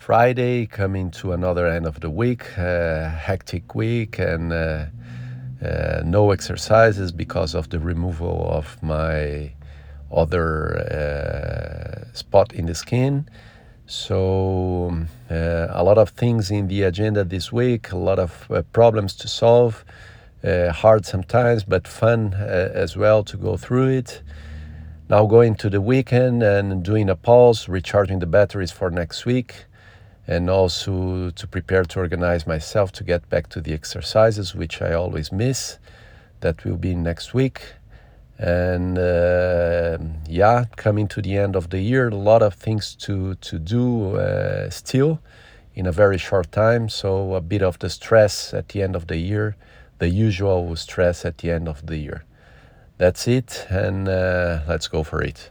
Friday, coming to another end of the week, uh, hectic week, and uh, uh, no exercises because of the removal of my other uh, spot in the skin. So, uh, a lot of things in the agenda this week, a lot of uh, problems to solve. hard sometimes, but fun as well to go through it. Now, going to the weekend and doing a pause, recharging the batteries for next week and also to prepare to organize myself to get back to the exercises, which I always miss. That will be next week. And uh, yeah, coming to the end of the year, a lot of things to, to do uh, still in a very short time. So, a bit of the stress at the end of the year, the usual stress at the end of the year. That's it, and uh, let's go for it.